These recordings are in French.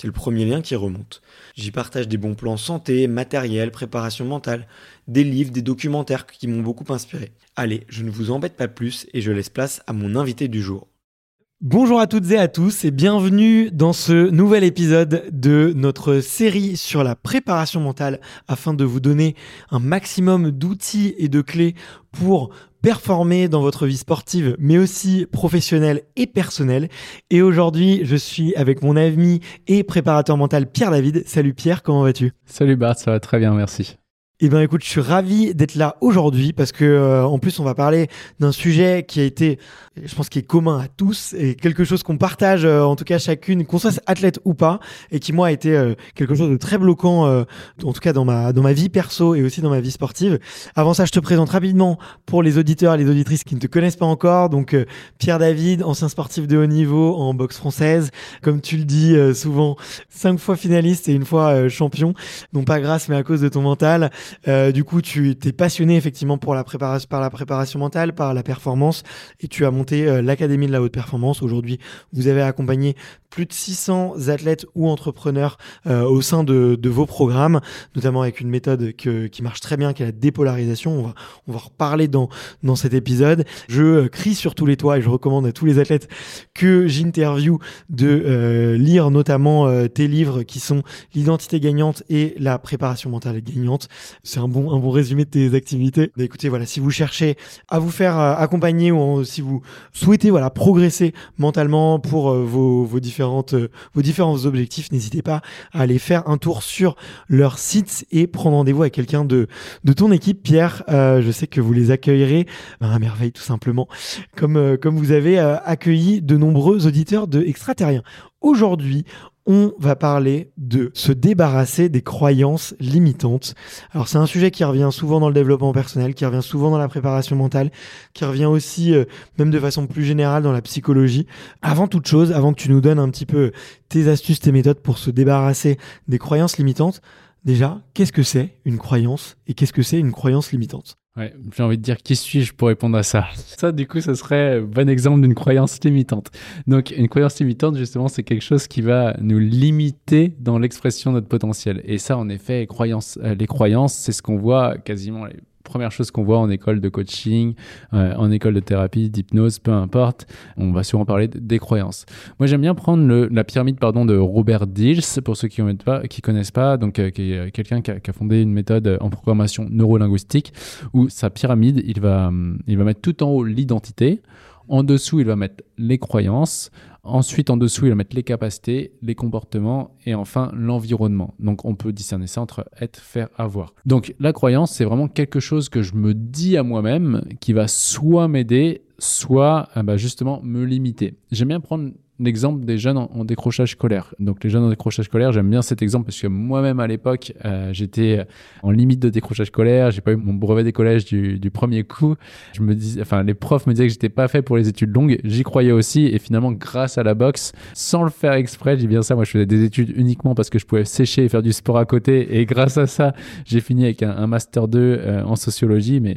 C'est le premier lien qui remonte. J'y partage des bons plans santé, matériel, préparation mentale, des livres, des documentaires qui m'ont beaucoup inspiré. Allez, je ne vous embête pas plus et je laisse place à mon invité du jour. Bonjour à toutes et à tous et bienvenue dans ce nouvel épisode de notre série sur la préparation mentale afin de vous donner un maximum d'outils et de clés pour performer dans votre vie sportive, mais aussi professionnelle et personnelle. Et aujourd'hui, je suis avec mon ami et préparateur mental Pierre David. Salut Pierre, comment vas-tu? Salut Bart, ça va très bien, merci. Eh bien écoute, je suis ravi d'être là aujourd'hui parce que euh, en plus on va parler d'un sujet qui a été je pense qu'il est commun à tous et quelque chose qu'on partage euh, en tout cas chacune qu'on soit athlète ou pas et qui moi a été euh, quelque chose de très bloquant en tout cas dans ma dans ma vie perso et aussi dans ma vie sportive. Avant ça, je te présente rapidement pour les auditeurs et les auditrices qui ne te connaissent pas encore donc Pierre David, ancien sportif de haut niveau en boxe française, comme tu le dis souvent, cinq fois finaliste et une fois champion, non pas grâce mais à cause de ton mental. Euh, du coup, tu t'es passionné effectivement pour la préparation, par la préparation mentale, par la performance, et tu as monté euh, l'Académie de la haute performance. Aujourd'hui, vous avez accompagné plus de 600 athlètes ou entrepreneurs euh, au sein de, vos programmes, notamment avec une méthode qui marche très bien, qui est la dépolarisation. On va, on va reparler dans, dans cet épisode. Je crie sur tous les toits et je recommande à tous les athlètes que j'interview de lire notamment tes livres qui sont l'identité gagnante et la préparation mentale gagnante c'est un bon, un bon résumé de tes activités. Bah, écoutez, voilà, si vous cherchez à vous faire euh, accompagner ou si vous souhaitez voilà progresser mentalement pour euh, euh, vos différents objectifs, n'hésitez pas à aller faire un tour sur leur site et prendre rendez-vous avec quelqu'un de de ton équipe, Pierre. je sais que vous les accueillerez à merveille tout simplement, comme vous avez accueilli de nombreux auditeurs de Extraterrien. Aujourd'hui, on va parler de se débarrasser des croyances limitantes. Alors c'est un sujet qui revient souvent dans le développement personnel, qui revient souvent dans la préparation mentale, qui revient aussi, euh, même de façon plus générale, dans la psychologie. Avant toute chose, avant que tu nous donnes un petit peu tes astuces, tes méthodes pour se débarrasser des croyances limitantes, déjà, qu'est-ce que c'est une croyance et qu'est-ce que c'est une croyance limitante? J'ai envie de dire qui suis-je pour répondre à ça? Ça, du coup, ce serait un bon exemple d'une croyance limitante. Donc, une croyance limitante, justement, c'est quelque chose qui va nous limiter dans l'expression de notre potentiel. Et ça, en effet, euh, les croyances, c'est ce qu'on voit quasiment première chose qu'on voit en école de coaching, euh, en école de thérapie, d'hypnose, peu importe. On va souvent parler des croyances. Moi, j'aime bien prendre la pyramide pardon, de Robert Dills, pour ceux qui ne connaissent pas, donc euh, qui est quelqu'un qui, a fondé une méthode en programmation neurolinguistique, où sa pyramide, il va, il va mettre tout en haut l'identité, en dessous, il va mettre les croyances, Ensuite, en dessous, il va mettre les capacités, les comportements et enfin l'environnement. Donc, on peut discerner ça entre être, faire, avoir. Donc, la croyance, c'est vraiment quelque chose que je me dis à moi-même qui va soit m'aider, soit euh, bah, justement me limiter. J'aime bien prendre l'exemple des jeunes en, décrochage scolaire. Donc les jeunes en décrochage scolaire, j'aime bien cet exemple parce que moi-même à l'époque, euh, j'étais en limite de décrochage scolaire, j'ai pas eu mon brevet des collèges du, premier coup. Je me dis, enfin les profs me disaient que j'étais pas fait pour les études longues, j'y croyais aussi. Et finalement grâce à la boxe, sans le faire exprès, j'ai bien ça, moi je faisais des études uniquement parce que je pouvais sécher et faire du sport à côté. Et grâce à ça, j'ai fini avec un, master 2 euh, en sociologie, mais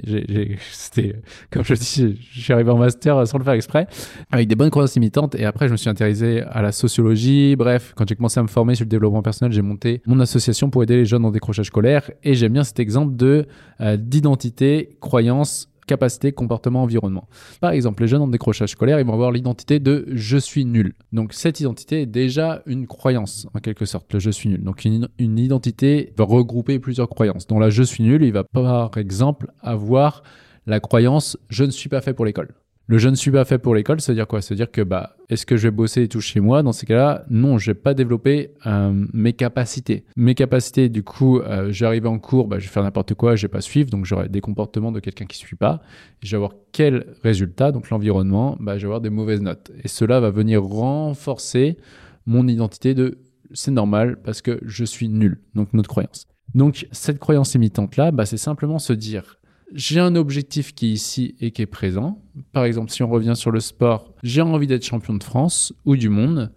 c'était comme je dis, je suis arrivé en master sans le faire exprès, avec des bonnes croyances limitantes. Et après je me suis intéressé à la sociologie. Bref, quand j'ai commencé à me former sur le développement personnel, j'ai monté mon association pour aider les jeunes en décrochage scolaire. Et j'aime bien cet exemple de euh, d'identité, croyance, capacité, comportement, environnement. Par exemple, les jeunes en décrochage scolaire, ils vont avoir l'identité de je suis nul. Donc cette identité est déjà une croyance, en quelque sorte, le je suis nul. Donc une, une identité va regrouper plusieurs croyances. Dans la je suis nul, il va par exemple avoir la croyance je ne suis pas fait pour l'école. Le je ne suis pas fait pour l'école, ça veut dire quoi? Ça veut dire que bah, est-ce que je vais bosser et tout chez moi? Dans ces cas-là, non, je vais pas développer euh, mes capacités. Mes capacités, du coup, euh, j'arrive en cours, bah, je vais faire n'importe quoi, je vais pas suivre, donc j'aurai des comportements de quelqu'un qui suit pas. je vais avoir quel résultat? Donc l'environnement, bah, je vais avoir des mauvaises notes. Et cela va venir renforcer mon identité de c'est normal parce que je suis nul. Donc notre croyance. Donc cette croyance imitante là, bah, c'est simplement se dire j'ai un objectif qui est ici et qui est présent. Par exemple, si on revient sur le sport, j'ai envie d'être champion de France ou du monde.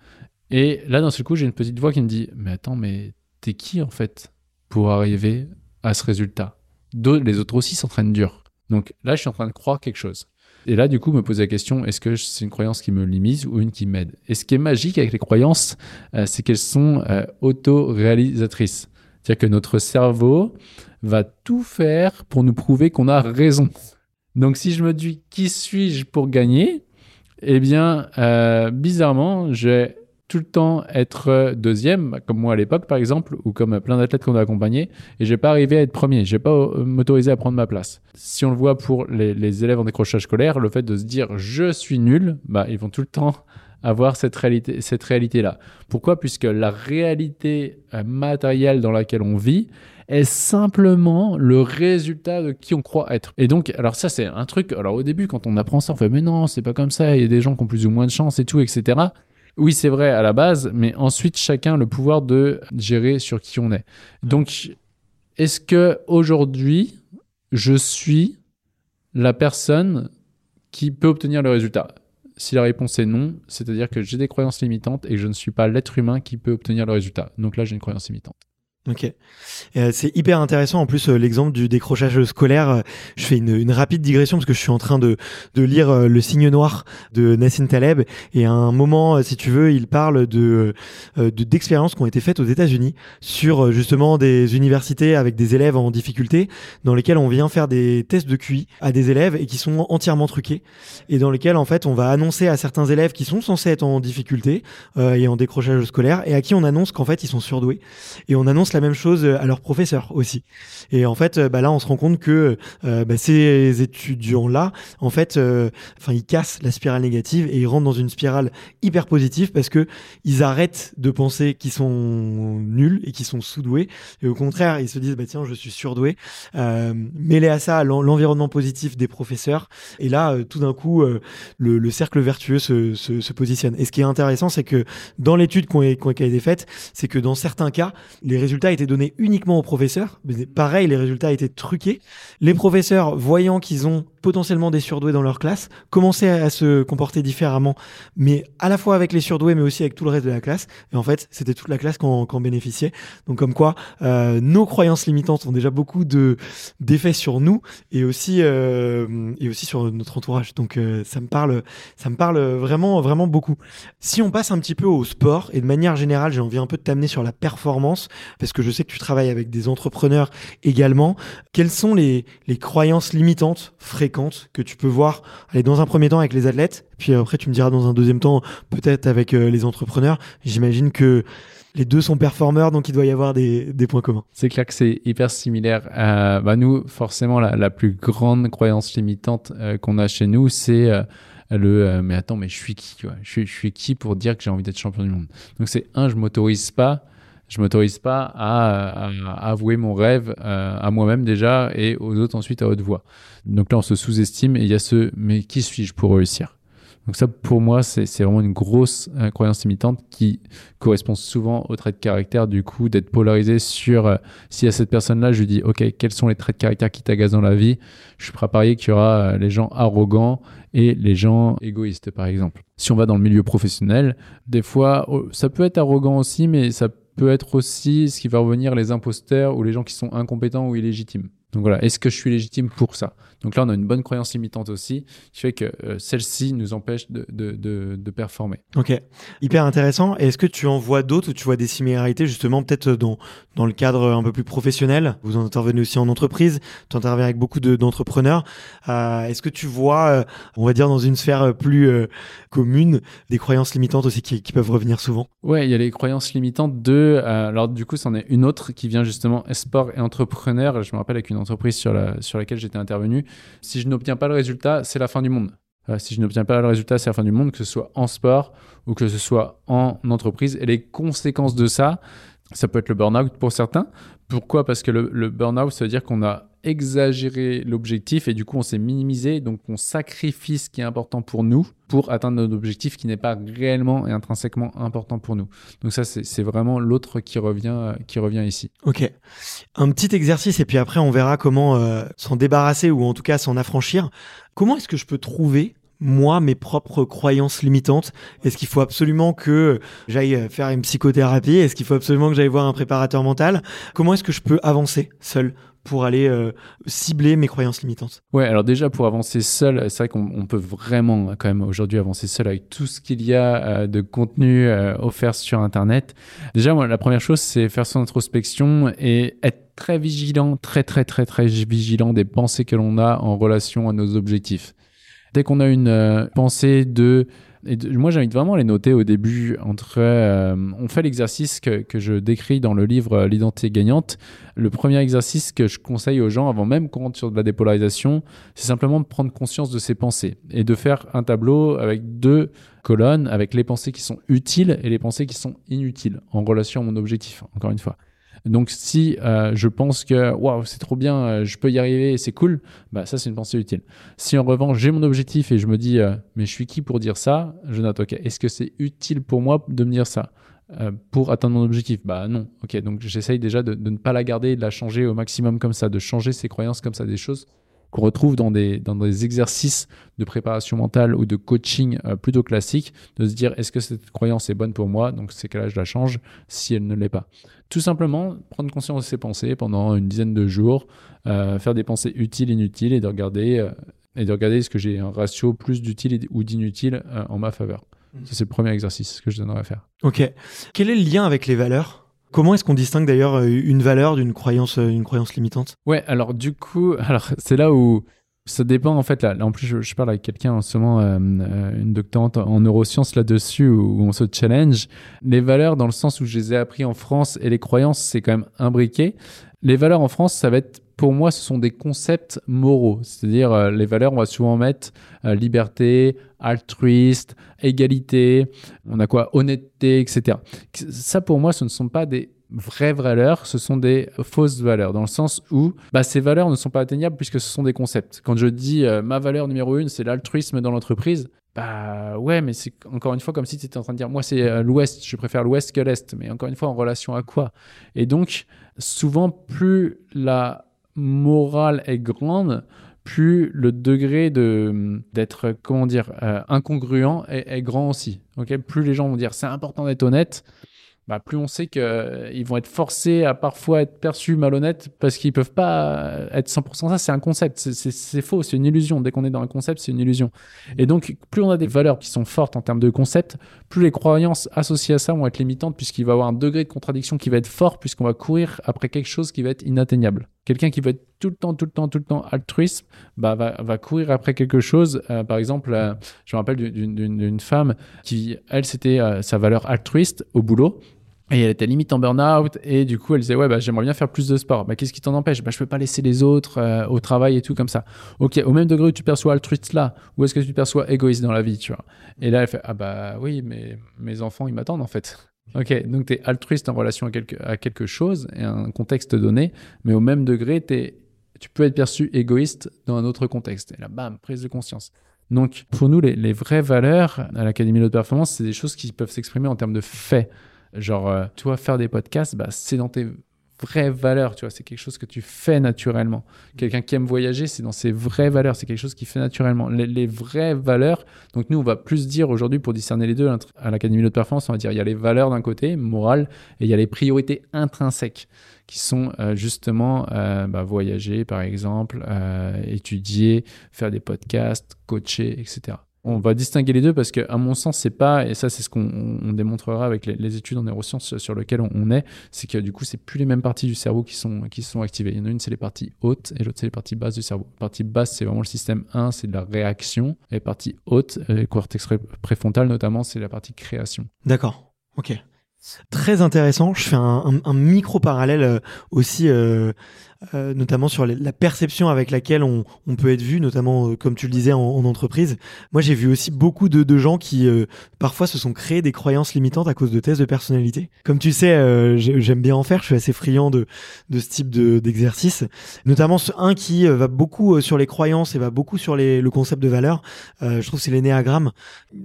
Et là, d'un seul coup, j'ai une petite voix qui me dit Mais attends, mais t'es qui en fait pour arriver à ce résultat? Les autres aussi s'entraînent dur. Donc là, je suis en train de croire quelque chose. Et là, du coup, me poser la question est-ce que c'est une croyance qui me limite ou une qui m'aide? Et ce qui est magique avec les croyances, euh, c'est qu'elles sont euh, auto-réalisatrices. C'est-à-dire que notre cerveau va tout faire pour nous prouver qu'on a raison. Donc si je me dis qui suis-je pour gagner, eh bien, euh, bizarrement, je vais tout le temps être deuxième, comme moi à l'époque par exemple, ou comme plein d'athlètes qu'on a accompagnés, et je vais pas arriver à être premier, je vais pas euh, m'autoriser à prendre ma place. Si on le voit pour les, élèves en décrochage scolaire, le fait de se dire je suis nul, bah, ils vont tout le temps avoir cette réalité, cette réalité-là. Pourquoi? Puisque la réalité euh, matérielle dans laquelle on vit, est simplement le résultat de qui on croit être. Et donc, alors ça, c'est un truc. Alors au début, quand on apprend ça, on fait mais non, c'est pas comme ça. Il y a des gens qui ont plus ou moins de chance et tout, etc. Oui, c'est vrai à la base, mais ensuite, chacun a le pouvoir de gérer sur qui on est. Donc, est-ce que aujourd'hui, je suis la personne qui peut obtenir le résultat? Si la réponse est non, c'est-à-dire que j'ai des croyances limitantes et que je ne suis pas l'être humain qui peut obtenir le résultat. Donc là, j'ai une croyance limitante. Ok, euh, c'est hyper intéressant. En plus, euh, l'exemple du décrochage scolaire, euh, je fais une, une, rapide digression parce que je suis en train de, de lire Le Signe Noir de Nassim Taleb. Et à un moment, si tu veux, il parle de d'expériences qui ont été faites aux États-Unis sur justement des universités avec des élèves en difficulté, dans lesquelles on vient faire des tests de QI à des élèves et qui sont entièrement truqués. Et dans lesquels en fait on va annoncer à certains élèves qui sont censés être en difficulté et en décrochage scolaire et à qui on annonce qu'en fait ils sont surdoués. Et on annonce la même chose à leurs professeurs aussi. Et en fait, bah là, on se rend compte que euh, bah, ces étudiants-là, en fait, euh, enfin, ils cassent la spirale négative et ils rentrent dans une spirale hyper positive parce que ils arrêtent de penser qu'ils sont nuls et qu'ils sont sous-doués. Et au contraire, ils se disent, bah tiens, je suis surdoué. Euh, mêlé à ça, l'environnement positif des professeurs. Et là, euh, tout d'un coup, le, le, cercle vertueux se, se, se, positionne. Et ce qui est intéressant, c'est que dans l'étude qui a été faite, c'est que dans certains cas, les résultats été donné uniquement aux professeurs. Mais pareil, les résultats étaient truqués. Les professeurs, voyant qu'ils ont potentiellement des surdoués dans leur classe, commencer à, se comporter différemment, mais à la fois avec les surdoués, mais aussi avec tout le reste de la classe. Et en fait, c'était toute la classe qui en, bénéficiait. Donc comme quoi, euh, nos croyances limitantes ont déjà beaucoup de d'effets sur nous et aussi euh, et aussi sur notre entourage. Donc euh, ça me parle, ça me parle vraiment vraiment beaucoup. Si on passe un petit peu au sport et de manière générale, j'ai envie un peu de t'amener sur la performance parce que je sais que tu travailles avec des entrepreneurs également. Quelles sont les, les croyances limitantes fréquentes que tu peux voir Allez, dans un premier temps avec les athlètes, puis après tu me diras dans un deuxième temps peut-être avec euh, les entrepreneurs. J'imagine que les deux sont performeurs, donc il doit y avoir des, des points communs. C'est clair que c'est hyper similaire. Euh, bah nous, forcément, la, la, plus grande croyance limitante euh, qu'on a chez nous, c'est euh, le mais attends, mais je suis qui je, je suis qui pour dire que j'ai envie d'être champion du monde? Donc c'est un, je m'autorise pas je m'autorise pas à, avouer mon rêve euh, à moi-même déjà et aux autres ensuite à haute voix. Donc là, on se sous-estime et il y a ce mais qui suis-je pour réussir? Donc ça, pour moi, c'est vraiment une grosse euh, croyance limitante qui correspond souvent au trait de caractère du coup d'être polarisé sur euh, si à cette personne-là, je lui dis ok, quels sont les traits de caractère qui t'agacent dans la vie? Je suis prêt à parier qu'il y aura les gens arrogants et les gens égoïstes, par exemple. Si on va dans le milieu professionnel, des fois, oh, ça peut être arrogant aussi, mais ça peut être aussi ce qui va revenir les imposteurs ou les gens qui sont incompétents ou illégitimes. Donc voilà, est-ce que je suis légitime pour ça? Donc là, on a une bonne croyance limitante aussi, qui fait que euh, celle-ci nous empêche de, de, de, de, performer. Ok, hyper intéressant. Est-ce que tu en vois d'autres ou tu vois des similarités justement peut-être dans, dans le cadre un peu plus professionnel? Vous en intervenez aussi en entreprise, tu interviens avec beaucoup d'entrepreneurs. Euh, est-ce que tu vois, euh, on va dire dans une sphère plus euh, commune, des croyances limitantes aussi qui, qui, peuvent revenir souvent? Ouais, il y a les croyances limitantes de... alors du coup, c'en est une autre qui vient justement sport et entrepreneur. Je me rappelle avec une entreprise sur, la, sur laquelle j'étais intervenu, si je n'obtiens pas le résultat, c'est la fin du monde. si je n'obtiens pas le résultat, c'est la fin du monde, que ce soit en sport ou que ce soit en entreprise. Et les conséquences de ça, ça peut être le burn-out pour certains. Pourquoi? Parce que le, le burn-out, ça veut dire qu'on a exagéré l'objectif et du coup on s'est minimisé, donc on sacrifie ce qui est important pour nous pour atteindre notre objectif qui n'est pas réellement et intrinsèquement important pour nous. Donc ça c'est vraiment l'autre qui revient qui revient ici. Ok, un petit exercice et puis après on verra comment euh, s'en débarrasser ou en tout cas s'en affranchir. Comment est-ce que je peux trouver moi mes propres croyances limitantes Est-ce qu'il faut absolument que j'aille faire une psychothérapie? Est-ce qu'il faut absolument que j'aille voir un préparateur mental? Comment est-ce que je peux avancer seul pour aller euh, cibler mes croyances limitantes? Ouais, alors déjà pour avancer seul, c'est vrai qu'on peut vraiment quand même aujourd'hui avancer seul avec tout ce qu'il y a euh, de contenu euh, offert sur Internet. Déjà, moi, la première chose, c'est faire son introspection et être très vigilant, très très très très vigilant des pensées que l'on a en relation à nos objectifs. Dès qu'on a une euh, pensée de et moi, j'invite vraiment à les noter au début. Entre, euh, on fait l'exercice que, que, je décris dans le livre euh, L'identité gagnante. Le premier exercice que je conseille aux gens avant même qu'on rentre sur de la dépolarisation, c'est simplement de prendre conscience de ses pensées et de faire un tableau avec deux colonnes, avec les pensées qui sont utiles et les pensées qui sont inutiles en relation à mon objectif, encore une fois. Donc si euh, je pense que waouh c'est trop bien, euh, je peux y arriver, c'est cool, bah ça c'est une pensée utile. Si en revanche j'ai mon objectif et je me dis euh, mais je suis qui pour dire ça, je note ok est-ce que c'est utile pour moi de me dire ça pour atteindre mon objectif? Bah non. Ok donc j'essaye déjà de, ne pas la garder, de la changer au maximum comme ça, de changer ses croyances comme ça, des choses qu'on retrouve dans des, dans des exercices de préparation mentale ou de coaching plutôt classiques, de se dire est-ce que cette croyance est bonne pour moi? Donc c'est qu'à là je la change si elle ne l'est pas. Tout simplement prendre conscience de ses pensées pendant une dizaine de jours, euh, faire des pensées utiles, inutiles et de regarder, euh, et de regarder est-ce que j'ai un ratio plus d'utile ou d'inutile en ma faveur. Mmh. c'est le premier exercice que je donnerais à faire. Ok. Quel est le lien avec les valeurs? Comment est-ce qu'on distingue d'ailleurs euh, une valeur d'une croyance, euh, une croyance limitante? Ouais, alors du coup, alors c'est là où ça dépend en fait. Là, en plus, je, parle avec quelqu'un en ce moment, euh, une doctorante en neurosciences là-dessus, où, on se challenge. Les valeurs, dans le sens où je les ai appris en France, et les croyances, c'est quand même imbriqué. Les valeurs en France, ça va être pour moi, ce sont des concepts moraux. C'est-à-dire, les valeurs, on va souvent mettre liberté, altruiste, égalité, on a quoi Honnêteté, etc. Ça, pour moi, ce ne sont pas des vraies valeurs, ce sont des fausses valeurs, dans le sens où bah, ces valeurs ne sont pas atteignables puisque ce sont des concepts. Quand je dis euh, ma valeur numéro une, c'est l'altruisme dans l'entreprise, bah ouais, mais c'est encore une fois comme si tu étais en train de dire moi c'est euh, l'Ouest, je préfère l'Ouest que l'Est, mais encore une fois en relation à quoi? Et donc, souvent, plus la morale est grande, plus le degré de d'être comment dire euh, incongruent est, est, grand aussi. Ok, plus les gens vont dire c'est important d'être honnête, bah, plus on sait qu'ils euh, vont être forcés à parfois être perçus malhonnêtes parce qu'ils peuvent pas être 100% ça. C'est un concept, c'est faux, c'est une illusion. Dès qu'on est dans un concept, c'est une illusion. Et donc, plus on a des valeurs qui sont fortes en termes de concept, plus les croyances associées à ça vont être limitantes puisqu'il va y avoir un degré de contradiction qui va être fort puisqu'on va courir après quelque chose qui va être inatteignable. Quelqu'un qui va être tout le temps, tout le temps, tout le temps altruiste, bah, va, courir après quelque chose. Euh, par exemple, euh, je me rappelle d'une femme qui, elle, c'était sa valeur altruiste au boulot. Et elle était limite en burn-out et du coup elle disait ouais bah j'aimerais bien faire plus de sport. Bah qu'est-ce qui t'en empêche? Bah je peux pas laisser les autres euh, au travail et tout comme ça. Ok au même degré où tu perçois altruiste là, ou est-ce que tu perçois égoïste dans la vie tu vois? Et là elle fait ah bah oui mais mes enfants ils m'attendent en fait. Ok donc tu es altruiste en relation à quelque, à quelque chose et un contexte donné, mais au même degré tu peux être perçu égoïste dans un autre contexte. Et là bam prise de conscience. Donc pour nous les, vraies valeurs à l'Académie de performance c'est des choses qui peuvent s'exprimer en termes de faits. Genre, euh, tu vois, faire des podcasts, bah, c'est dans tes vraies valeurs, tu vois, c'est quelque chose que tu fais naturellement. Quelqu'un qui aime voyager, c'est dans ses vraies valeurs, c'est quelque chose qu'il fait naturellement. Les, vraies valeurs, donc nous, on va plus dire aujourd'hui, pour discerner les deux, à l'Académie de performance, on va dire, il y a les valeurs d'un côté, morales, et il y a les priorités intrinsèques, qui sont euh, justement euh, bah, voyager, par exemple, étudier, faire des podcasts, coacher, etc on va distinguer les deux parce que, à mon sens, c'est pas, et ça, c'est ce qu'on démontrera avec les, études en neurosciences sur lesquelles on, est, c'est que du coup, c'est plus les mêmes parties du cerveau qui sont, qui sont activées. Il y en a une, c'est les parties hautes et l'autre, c'est les parties basses du cerveau. Partie basse, c'est vraiment le système 1, c'est de la réaction. Et partie haute, euh, le cortex préfrontal notamment, c'est la partie création. D'accord. Ok. Très intéressant. Je fais un, micro parallèle euh, aussi euh, euh, notamment sur la perception avec laquelle on, on peut être vu, notamment euh, comme tu le disais en, en entreprise. Moi, j'ai vu aussi beaucoup de, de gens qui euh, parfois se sont créés des croyances limitantes à cause de tests de personnalité. Comme tu sais, j'aime bien en faire. Je suis assez friand de, de ce type d'exercice, notamment un qui va beaucoup sur les croyances et va beaucoup sur les, le concept de valeur. je trouve c'est l'énéagramme.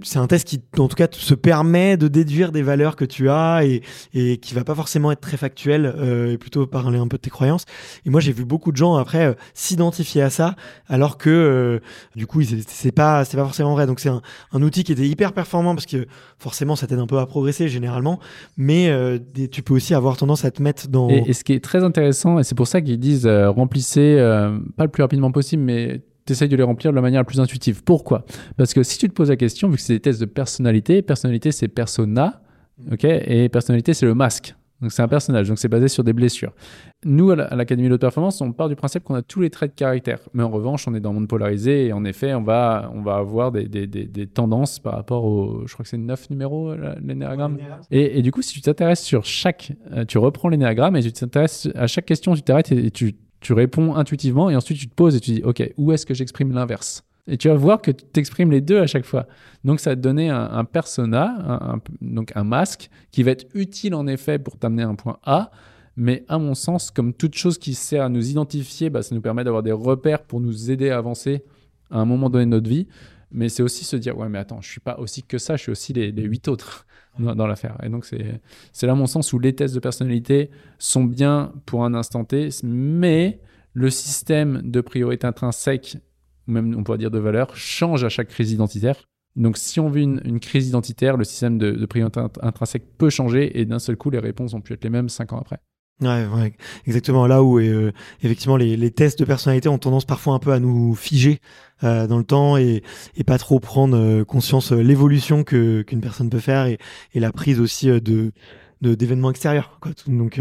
C'est un test qui, en tout cas, se permet de déduire des valeurs que tu as et, et qui va pas forcément être très factuel et plutôt parler un peu de tes croyances. Moi, j'ai vu beaucoup de gens après euh, s'identifier à ça, alors que euh, du coup, c'est pas, c'est pas forcément vrai. Donc, c'est un, un, outil qui était hyper performant parce que forcément, ça t'aide un peu à progresser généralement, mais euh, tu peux aussi avoir tendance à te mettre dans. Et, ce qui est très intéressant, et c'est pour ça qu'ils disent remplissez pas le plus rapidement possible, mais essayes de les remplir de la manière la plus intuitive. Pourquoi? Parce que si tu te poses la question, vu que c'est des tests de personnalité, personnalité c'est persona, ok, et personnalité c'est le masque. Donc c'est un personnage, donc c'est basé sur des blessures. Nous, à l'Académie de performance, on part du principe qu'on a tous les traits de caractère. Mais en revanche, on est dans le monde polarisé et en effet, on va, on va avoir des, des, des, tendances par rapport au... Je crois que c'est neuf numéros, l'énéagramme. Et, et, du coup, si tu t'intéresses sur chaque... Euh, tu reprends l'énéagramme et tu t'intéresses à chaque question, tu t'arrêtes et tu, tu réponds intuitivement et ensuite tu te poses et tu dis, OK, où est-ce que j'exprime l'inverse? Et tu vas voir que tu t'exprimes les deux à chaque fois. Donc ça va te donner un, persona, un, donc un masque, qui va être utile en effet pour t'amener à un point A. Mais à mon sens, comme toute chose qui sert à nous identifier, bah, ça nous permet d'avoir des repères pour nous aider à avancer à un moment donné de notre vie. Mais c'est aussi se dire, ouais, mais attends, je suis pas aussi que ça, je suis aussi les, huit autres dans, l'affaire. Et donc, c'est là mon sens où les tests de personnalité sont bien pour un instant T, mais le système de priorité intrinsèque même on pourrait dire de valeur, change à chaque crise identitaire. Donc si on vit une, crise identitaire, le système de, de priorité intrinsèque peut changer et d'un seul coup, les réponses ont pu être les mêmes cinq ans après. Ouais, ouais, exactement. Là où euh, effectivement les, les, tests de personnalité ont tendance parfois un peu à nous figer euh, dans le temps et, et, pas trop prendre euh, conscience l'évolution que qu'une personne peut faire et, et, la prise aussi de d'événements extérieurs. Quoi. Donc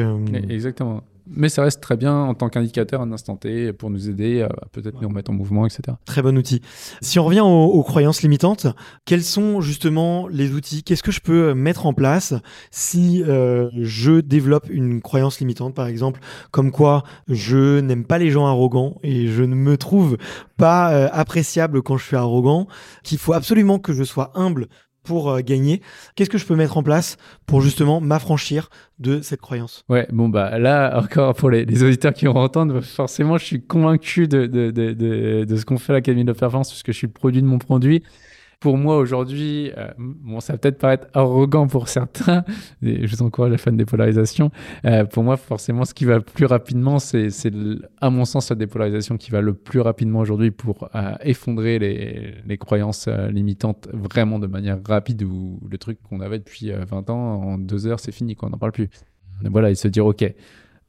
exactement. Mais ça reste très bien en tant qu'indicateur un instant T pour nous aider à peut-être nous remettre en mouvement, etc. Très bon outil. Si on revient aux, croyances limitantes, quels sont justement les outils? Qu'est-ce que je peux mettre en place si euh, je développe une croyance limitante, par exemple, comme quoi je n'aime pas les gens arrogants et je ne me trouve pas euh, appréciable quand je suis arrogant, qu'il faut absolument que je sois humble pour euh, gagner. Qu'est-ce que je peux mettre en place pour justement m'affranchir de cette croyance? Ouais, bon bah là encore pour les, auditeurs qui vont entendre, forcément je suis convaincu de, de, de, de, ce qu'on fait à l'Académie de Performance puisque je suis le produit de mon produit. Pour moi aujourd'hui, euh, bon, ça va peut-être paraître arrogant pour certains, et je vous encourage à faire une dépolarisation. Euh, pour moi, forcément, ce qui va plus rapidement, c'est, à mon sens, la dépolarisation qui va le plus rapidement aujourd'hui pour euh, effondrer les, les croyances limitantes vraiment de manière rapide ou le truc qu'on avait depuis 20 ans, en deux heures, c'est fini, quoi, on n'en parle plus. Voilà, et se dire, OK,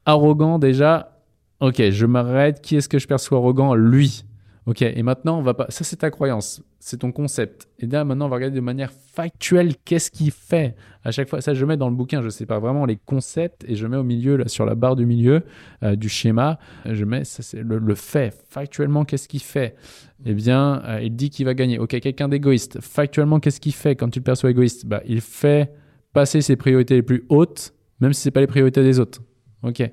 arrogant déjà, OK, je m'arrête, qui est-ce que je perçois arrogant? Lui. Ok, et maintenant, on va pas. Ça, c'est ta croyance, c'est ton concept. Et là, maintenant, on va regarder de manière factuelle qu'est-ce qu'il fait? À chaque fois, ça, je mets dans le bouquin, je sais pas vraiment les concepts et je mets au milieu, là, sur la barre du milieu euh, du schéma, je mets ça, c'est le, fait. Factuellement, qu'est-ce qu'il fait? Eh bien, euh, il dit qu'il va gagner. Ok, quelqu'un d'égoïste. Factuellement, qu'est-ce qu'il fait quand tu le perçois égoïste? Bah, Il fait passer ses priorités les plus hautes, même si c'est pas les priorités des autres. Ok.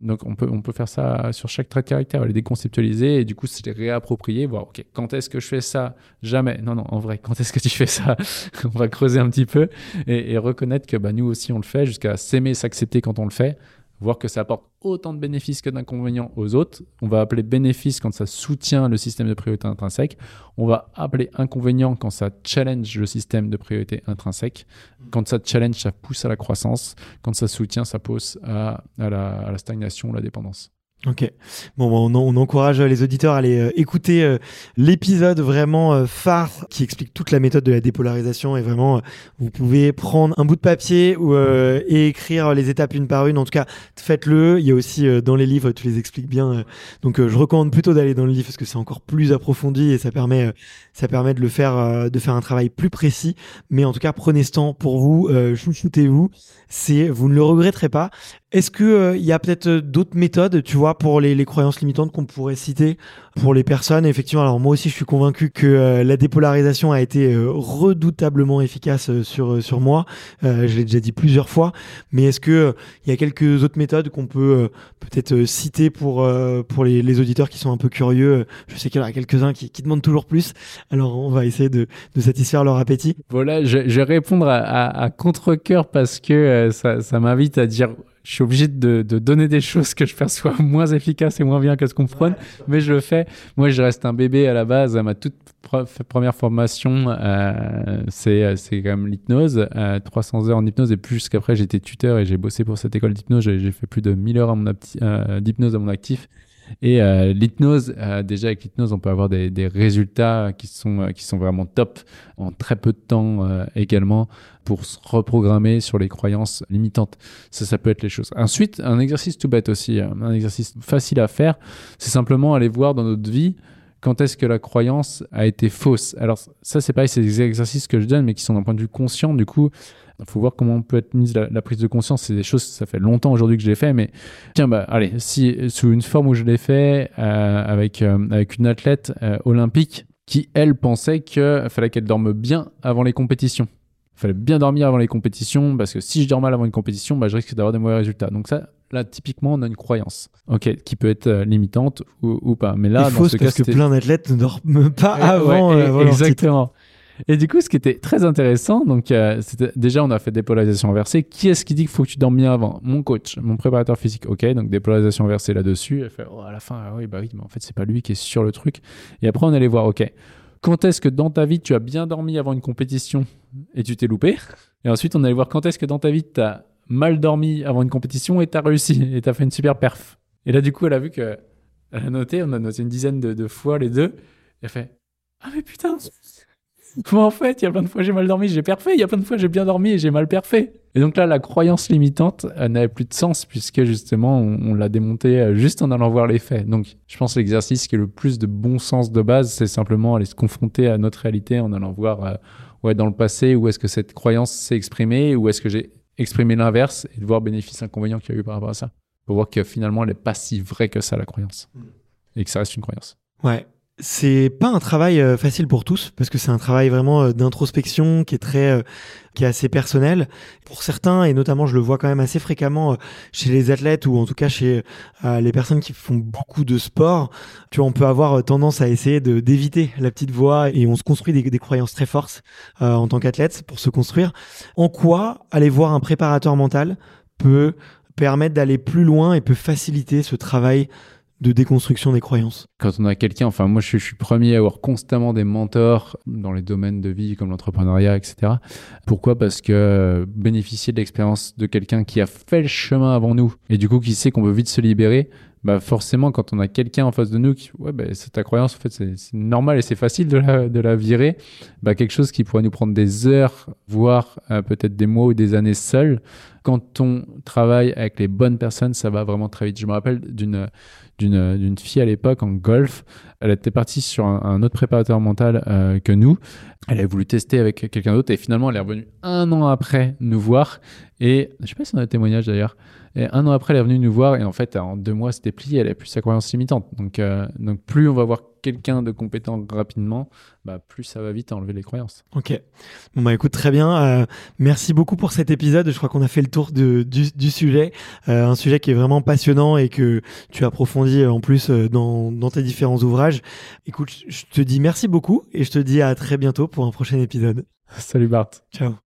Donc on peut, on peut faire ça sur chaque trait de caractère, les déconceptualiser et du coup se les réapproprier, voir, ok, quand est-ce que je fais ça? Jamais. Non, non, en vrai, quand est-ce que tu fais ça? On va creuser un petit peu et, reconnaître que bah, nous aussi on le fait jusqu'à s'aimer, s'accepter quand on le fait voir que ça apporte autant de bénéfices que d'inconvénients aux autres. On va appeler bénéfice quand ça soutient le système de priorité intrinsèque. On va appeler inconvénient quand ça challenge le système de priorité intrinsèque. Quand ça challenge, ça pousse à la croissance. Quand ça soutient, ça pousse à, à, la, à la stagnation, la dépendance. Ok. Bon, on, on, encourage les auditeurs à aller euh, écouter euh, l'épisode vraiment euh, phare qui explique toute la méthode de la dépolarisation et vraiment vous pouvez prendre un bout de papier et écrire les étapes une par une. En tout cas, faites-le. Il y a aussi dans les livres, tu les expliques bien. donc, je recommande plutôt d'aller dans le livre parce que c'est encore plus approfondi et ça permet, ça permet de le faire, de faire un travail plus précis. Mais en tout cas, prenez ce temps pour vous, chouchoutez-vous. C'est, vous ne le regretterez pas. Est-ce que euh, il y a peut-être euh, d'autres méthodes, tu vois, pour les, croyances limitantes qu'on pourrait citer pour les personnes Effectivement, alors moi aussi, je suis convaincu que euh, la dépolarisation a été redoutablement efficace sur sur moi. je l'ai déjà dit plusieurs fois. Mais est-ce que il y a quelques autres méthodes qu'on peut peut-être citer pour pour les, auditeurs qui sont un peu curieux? Je sais qu'il y en a quelques-uns qui, demandent toujours plus. Alors, on va essayer de, satisfaire leur appétit. Voilà, je, vais répondre à, à, à contre cœur parce que ça m'invite à dire je suis obligé de, donner des choses que je perçois moins efficaces et moins bien que ce qu'on prône, mais je le fais. Moi, je reste un bébé à la base. À ma toute première formation, euh, c'est c'est quand même l'hypnose, 300 euh, heures en hypnose et plus qu'après j'étais tuteur et j'ai bossé pour cette école d'hypnose. J'ai fait plus de 1000 heures euh, d'hypnose à mon actif. Et euh, l'hypnose, euh, déjà avec l'hypnose, on peut avoir des, résultats qui sont, euh, qui sont vraiment top en très peu de temps également pour se reprogrammer sur les croyances limitantes. Ça, ça peut être les choses. Ensuite, un exercice tout bête aussi, un exercice facile à faire, c'est simplement aller voir dans notre vie quand est-ce que la croyance a été fausse. Alors ça, c'est pareil, c'est des exercices que je donne, mais qui sont d'un point de vue conscient. Du coup, il faut voir comment on peut être mise la, prise de conscience. C'est des choses, ça fait longtemps aujourd'hui que je l'ai fait, mais tiens, bah, allez, si sous une forme où je l'ai fait euh, avec, euh, avec une athlète euh, olympique qui, elle, pensait qu'il fallait qu'elle dorme bien avant les compétitions. Il fallait bien dormir avant les compétitions parce que si je dors mal avant une compétition, bah, je risque d'avoir des mauvais résultats. Donc ça, là, typiquement, on a une croyance, ok, qui peut être limitante ou, pas. Mais là, dans ce parce que plein d'athlètes ne dorment pas avant. exactement. Et du coup, ce qui était très intéressant, donc euh, déjà on a fait dépolarisation inversée. Qui est-ce qui dit qu'il faut que tu dormes bien avant? Mon coach, mon préparateur physique. Ok, donc dépolarisation inversée là-dessus. Elle fait oh, à la fin, ah oui, bah oui, mais en fait c'est pas lui qui est sur le truc. Et après on allait voir, ok, quand est-ce que dans ta vie tu as bien dormi avant une compétition et tu t'es loupé? Et ensuite on allait voir quand est-ce que dans ta vie tu as mal dormi avant une compétition et tu as réussi et tu as fait une super perf. Et là du coup elle a vu que elle a noté, on a noté une dizaine de, de fois les deux. Et elle fait ah mais putain en fait, il y a plein de fois j'ai mal dormi, j'ai parfait. Il y a plein de fois j'ai bien dormi et j'ai mal parfait. Et donc là, la croyance limitante n'avait plus de sens puisque justement, on, l'a démonté euh, juste en allant voir les faits. Donc, je pense que l'exercice qui est le plus de bon sens de base, c'est simplement aller se confronter à notre réalité en allant voir euh, ouais, dans le passé où est-ce que cette croyance s'est exprimée, où est-ce que j'ai exprimé l'inverse et de voir bénéfice inconvénient qu'il y a eu par rapport à ça. Pour voir que finalement, elle n'est pas si vraie que ça, la croyance. Mm. Et que ça reste une croyance. Ouais, c'est pas un travail euh, facile pour tous parce que c'est un travail vraiment euh, d'introspection qui est très euh, qui est assez personnel. Pour certains et notamment je le vois quand même assez fréquemment chez les athlètes ou en tout cas chez les personnes qui font beaucoup de sport tu vois on peut avoir tendance à essayer de d'éviter la petite voix et on se construit des, des croyances très fortes en tant qu'athlète pour se construire. En quoi aller voir un préparateur mental peut permettre d'aller plus loin et peut faciliter ce travail de déconstruction des croyances Quand on a quelqu'un, enfin moi je, suis premier à avoir constamment des mentors dans les domaines de vie comme l'entrepreneuriat, etc. Pourquoi? Parce que bénéficier de l'expérience de quelqu'un qui a fait le chemin avant nous et du coup qui sait qu'on veut vite se libérer, bah forcément, quand on a quelqu'un en face de nous qui, ouais, bah, c'est ta croyance, en fait, c'est normal et c'est facile de la, de la virer, bah, quelque chose qui pourrait nous prendre des heures, voire euh, peut-être des mois ou des années seuls, quand on travaille avec les bonnes personnes, ça va vraiment très vite. Je me rappelle d'une d'une fille à l'époque en golf. Elle était partie sur un, autre préparateur mental euh, que nous. Elle avait voulu tester avec quelqu'un d'autre et finalement elle est revenue un an après nous voir. Et je sais pas si on a un témoignage d'ailleurs. Et un an après, elle est venue nous voir et en fait, en deux mois, c'était plié. Elle a plus sa croyance limitante. Donc, euh, donc plus on va voir quelqu'un de compétent rapidement, bah, plus ça va vite à enlever les croyances. Ok. Bon, bah écoute, très bien. Euh, merci beaucoup pour cet épisode. Je crois qu'on a fait le tour de, du, du, sujet. Euh, un sujet qui est vraiment passionnant et que tu approfondis en plus dans, dans tes différents ouvrages. Écoute, je te dis merci beaucoup et je te dis à très bientôt pour un prochain épisode. Salut Bart. Ciao.